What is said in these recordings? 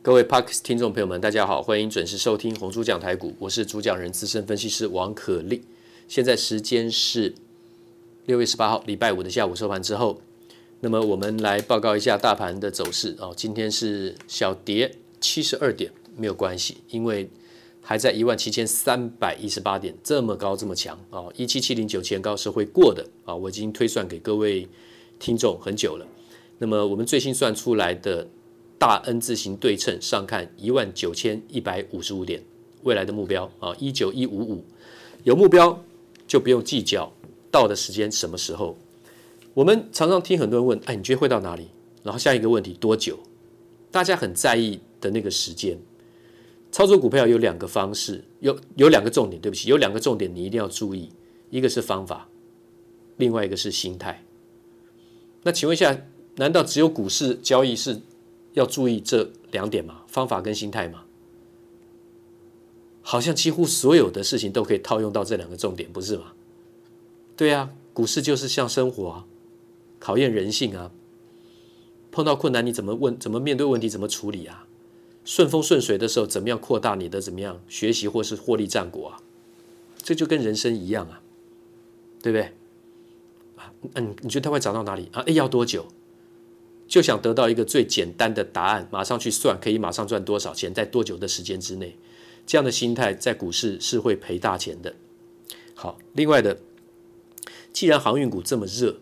各位 Parks 听众朋友们，大家好，欢迎准时收听红猪讲台股，我是主讲人资深分析师王可立。现在时间是六月十八号礼拜五的下午收盘之后，那么我们来报告一下大盘的走势哦。今天是小跌七十二点，没有关系，因为还在一万七千三百一十八点，这么高这么强啊，一七七零九前高是会过的啊，我已经推算给各位听众很久了。那么我们最新算出来的。大 N 字形对称上看一万九千一百五十五点，未来的目标啊一九一五五，有目标就不用计较到的时间什么时候。我们常常听很多人问，哎，你觉得会到哪里？然后下一个问题多久？大家很在意的那个时间。操作股票有两个方式，有有两个重点，对不起，有两个重点你一定要注意，一个是方法，另外一个是心态。那请问一下，难道只有股市交易是？要注意这两点嘛，方法跟心态嘛，好像几乎所有的事情都可以套用到这两个重点，不是吗？对啊，股市就是像生活啊，考验人性啊。碰到困难你怎么问？怎么面对问题？怎么处理啊？顺风顺水的时候怎么样扩大你的怎么样学习或是获利战果啊？这就跟人生一样啊，对不对？啊，嗯，你觉得它会涨到哪里啊？诶，要多久？就想得到一个最简单的答案，马上去算，可以马上赚多少钱，在多久的时间之内，这样的心态在股市是会赔大钱的。好，另外的，既然航运股这么热，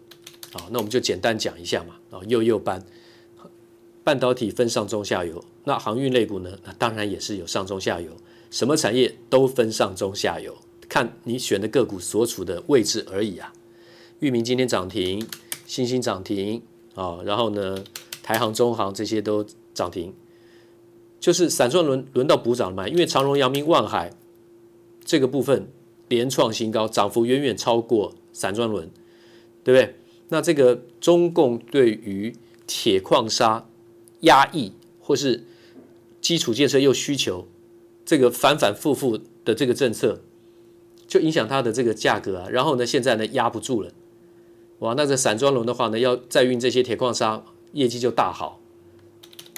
啊，那我们就简单讲一下嘛，啊，幼幼班，半导体分上中下游，那航运类股呢，那当然也是有上中下游，什么产业都分上中下游，看你选的个股所处的位置而已啊。域名今天涨停，欣兴涨停。啊，然后呢，台航、中航这些都涨停，就是散装轮轮到补涨了嘛？因为长荣、阳明、万海这个部分连创新高，涨幅远远超过散装轮，对不对？那这个中共对于铁矿砂压抑或是基础建设又需求，这个反反复复的这个政策，就影响它的这个价格啊。然后呢，现在呢压不住了。哇，那这散装轮的话呢，要再运这些铁矿砂，业绩就大好，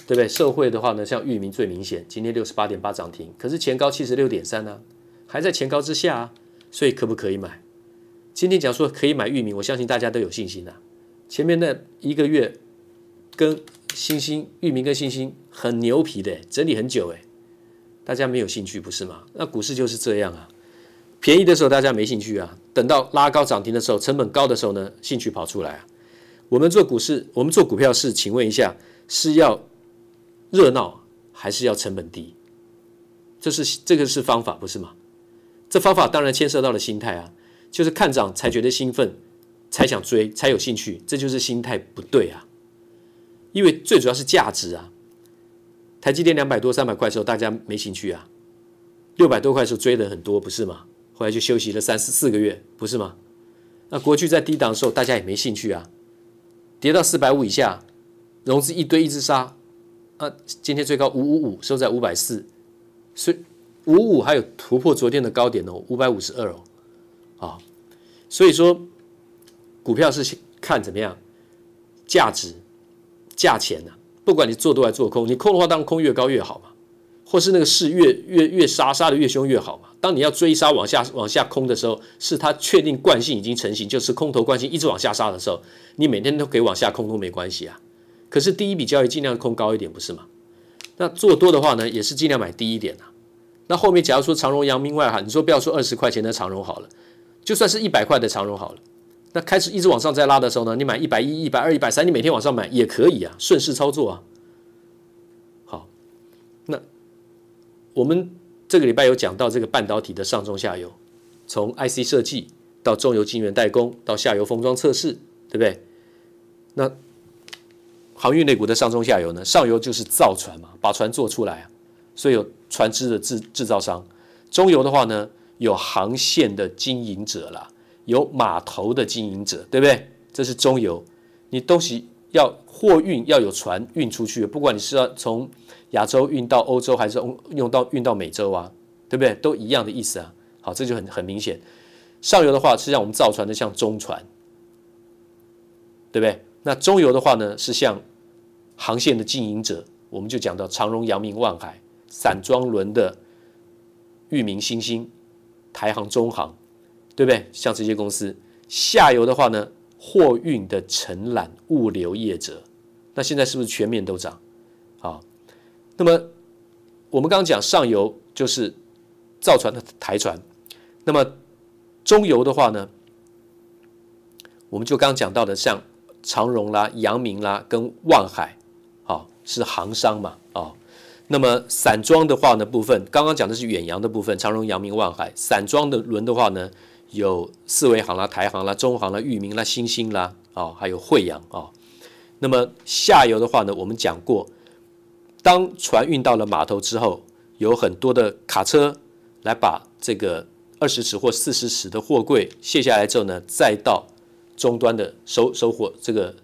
对不对？受惠的话呢，像裕民最明显，今天六十八点八涨停，可是前高七十六点三呢，还在前高之下啊，所以可不可以买？今天讲说可以买裕民，我相信大家都有信心啊。前面那一个月跟欣兴、裕民跟星星很牛皮的，整理很久哎，大家没有兴趣不是吗？那股市就是这样啊。便宜的时候大家没兴趣啊，等到拉高涨停的时候，成本高的时候呢，兴趣跑出来啊。我们做股市，我们做股票是，请问一下，是要热闹还是要成本低？这是这个是方法不是吗？这方法当然牵涉到了心态啊，就是看涨才觉得兴奋，才想追，才有兴趣，这就是心态不对啊。因为最主要是价值啊，台积电两百多三百块的时候，大家没兴趣啊，六百多块的时候追的很多，不是吗？后来就休息了三四四个月，不是吗？那国巨在低档的时候，大家也没兴趣啊。跌到四百五以下，融资一堆一直杀。啊，今天最高五五五，收在五百四，所以五五还有突破昨天的高点哦，五百五十二哦。啊，所以说股票是看怎么样，价值、价钱呐、啊。不管你做多还是做空，你空的话当然空越高越好嘛。或是那个势越越越杀杀的越凶越好嘛。当你要追杀往下往下空的时候，是它确定惯性已经成型，就是空头惯性一直往下杀的时候，你每天都可以往下空都没关系啊。可是第一笔交易尽量空高一点，不是吗？那做多的话呢，也是尽量买低一点啊。那后面假如说长荣、阳明、外哈，你说不要说二十块钱的长荣好了，就算是一百块的长荣好了，那开始一直往上再拉的时候呢，你买一百一、一百二、一百三，你每天往上买也可以啊，顺势操作啊。我们这个礼拜有讲到这个半导体的上中下游，从 IC 设计到中游晶圆代工到下游封装测试，对不对？那航运类股的上中下游呢？上游就是造船嘛，把船做出来啊，所以有船只的制制造商；中游的话呢，有航线的经营者啦，有码头的经营者，对不对？这是中游，你东西要货运要有船运出去，不管你是要从亚洲运到欧洲还是用到运到美洲啊，对不对？都一样的意思啊。好，这就很很明显。上游的话是像我们造船的，像中船，对不对？那中游的话呢，是像航线的经营者，我们就讲到长荣、阳明、万海，散装轮的裕民、新兴、台航、中航，对不对？像这些公司，下游的话呢，货运的承揽物流业者，那现在是不是全面都涨？啊，那么我们刚刚讲上游就是造船的台船，那么中游的话呢，我们就刚刚讲到的像长荣啦、阳明啦跟万海。啊是航商嘛？啊，那么散装的话呢，部分刚刚讲的是远洋的部分，长荣、阳明、万海。散装的轮的话呢，有四维航啦、台航啦、中航啦、裕民啦、新兴啦，哦，还有惠阳哦。那么下游的话呢，我们讲过，当船运到了码头之后，有很多的卡车来把这个二十尺或四十尺的货柜卸下来之后呢，再到终端的收收货这个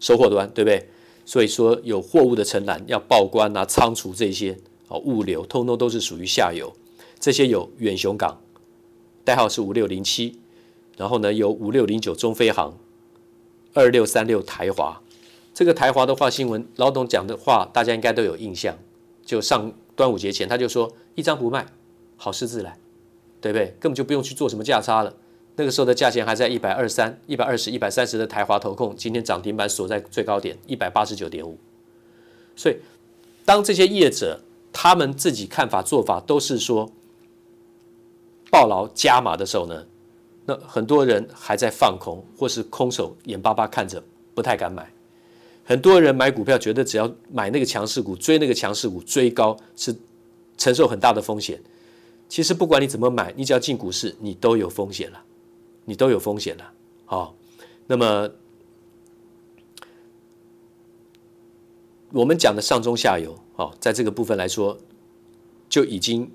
收货端，对不对？所以说，有货物的承揽要报关啊、仓储这些啊，物流通通都是属于下游。这些有远雄港，代号是五六零七，然后呢有五六零九中飞航，二六三六台华。这个台华的话，新闻老董讲的话，大家应该都有印象。就上端午节前，他就说一张不卖，好事自来，对不对？根本就不用去做什么价差了。那个时候的价钱还在一百二三、一百二十、一百三十的台华投控，今天涨停板锁在最高点一百八十九点五。所以，当这些业者他们自己看法做法都是说抱牢加码的时候呢，那很多人还在放空或是空手眼巴巴看着，不太敢买。很多人买股票觉得只要买那个强势股，追那个强势股，追高是承受很大的风险。其实不管你怎么买，你只要进股市，你都有风险了。你都有风险了，好，那么我们讲的上中下游，好，在这个部分来说，就已经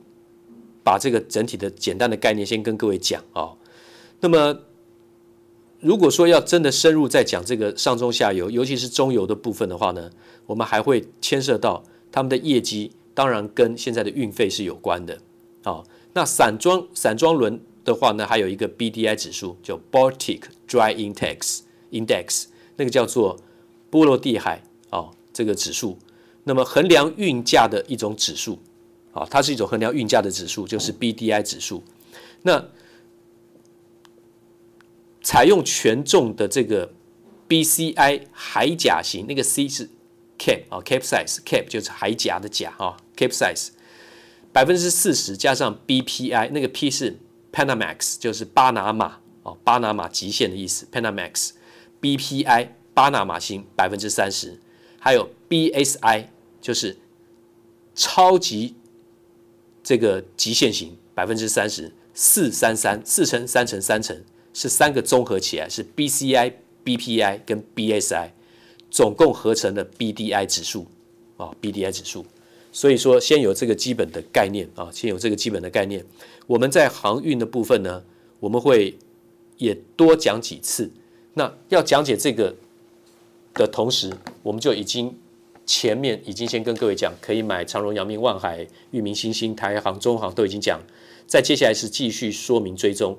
把这个整体的简单的概念先跟各位讲啊。那么如果说要真的深入再讲这个上中下游，尤其是中游的部分的话呢，我们还会牵涉到他们的业绩，当然跟现在的运费是有关的。哦，那散装散装轮。的话呢，还有一个 BDI 指数，叫 Baltic Dry Index Index，那个叫做波罗的海哦，这个指数。那么衡量运价的一种指数啊，它是一种衡量运价的指数，就是 BDI 指数。那采用权重的这个 BCI 海甲型，那个 C 是 cap 啊，capsize，cap 就是海甲的甲啊，capsize 百分之四十加上 BPI，那个 P 是 Panamax 就是巴拿马哦，巴拿马极限的意思。Panamax，BPI 巴拿马型百分之三十，还有 BSI 就是超级这个极限型百分之三十，四三三四乘三乘三乘是三个综合起来是 BCI、BPI 跟 BSI 总共合成的 BDI 指数啊，BDI 指数。所以说，先有这个基本的概念啊，先有这个基本的概念。我们在航运的部分呢，我们会也多讲几次。那要讲解这个的同时，我们就已经前面已经先跟各位讲，可以买长荣、阳明、万海、裕民、新兴、台航、中航都已经讲。再接下来是继续说明追踪。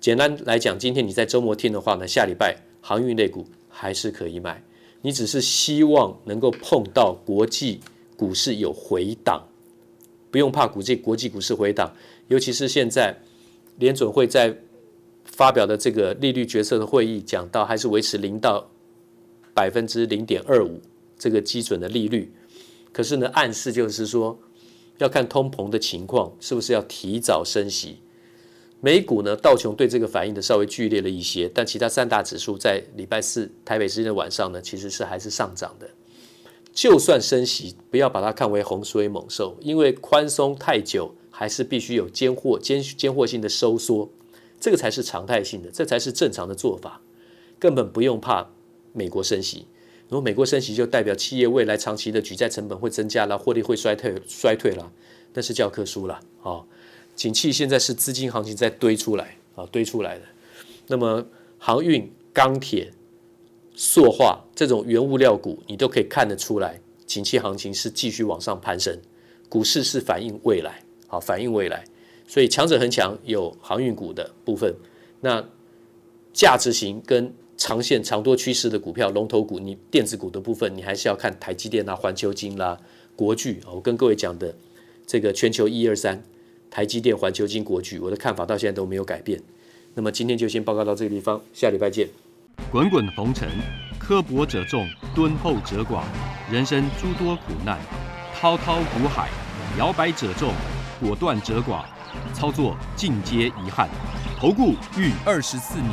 简单来讲，今天你在周末听的话呢，下礼拜航运类股还是可以买。你只是希望能够碰到国际。股市有回档，不用怕股际国际股市回档，尤其是现在联准会在发表的这个利率决策的会议讲到，还是维持零到百分之零点二五这个基准的利率。可是呢，暗示就是说要看通膨的情况，是不是要提早升息。美股呢，道琼对这个反应的稍微剧烈了一些，但其他三大指数在礼拜四台北时间的晚上呢，其实是还是上涨的。就算升息，不要把它看为洪水猛兽，因为宽松太久，还是必须有间货、间间货性的收缩，这个才是常态性的，这才是正常的做法，根本不用怕美国升息。如果美国升息，就代表企业未来长期的举债成本会增加了，获利会衰退衰退了，那是教科书了啊！景气现在是资金行情在堆出来啊，堆出来的。那么航运、钢铁。塑化这种原物料股，你都可以看得出来，景气行情是继续往上攀升，股市是反映未来，好，反映未来，所以强者恒强有航运股的部分，那价值型跟长线长多趋势的股票龙头股，你电子股的部分，你还是要看台积电啦、环球金啦、国巨我跟各位讲的这个全球一二三，台积电、环球金、国巨，我的看法到现在都没有改变。那么今天就先报告到这个地方，下礼拜见。滚滚红尘，刻薄者众，敦厚者寡；人生诸多苦难，滔滔苦海，摇摆者众，果断者寡。操作尽皆遗憾。投顾逾二十四年，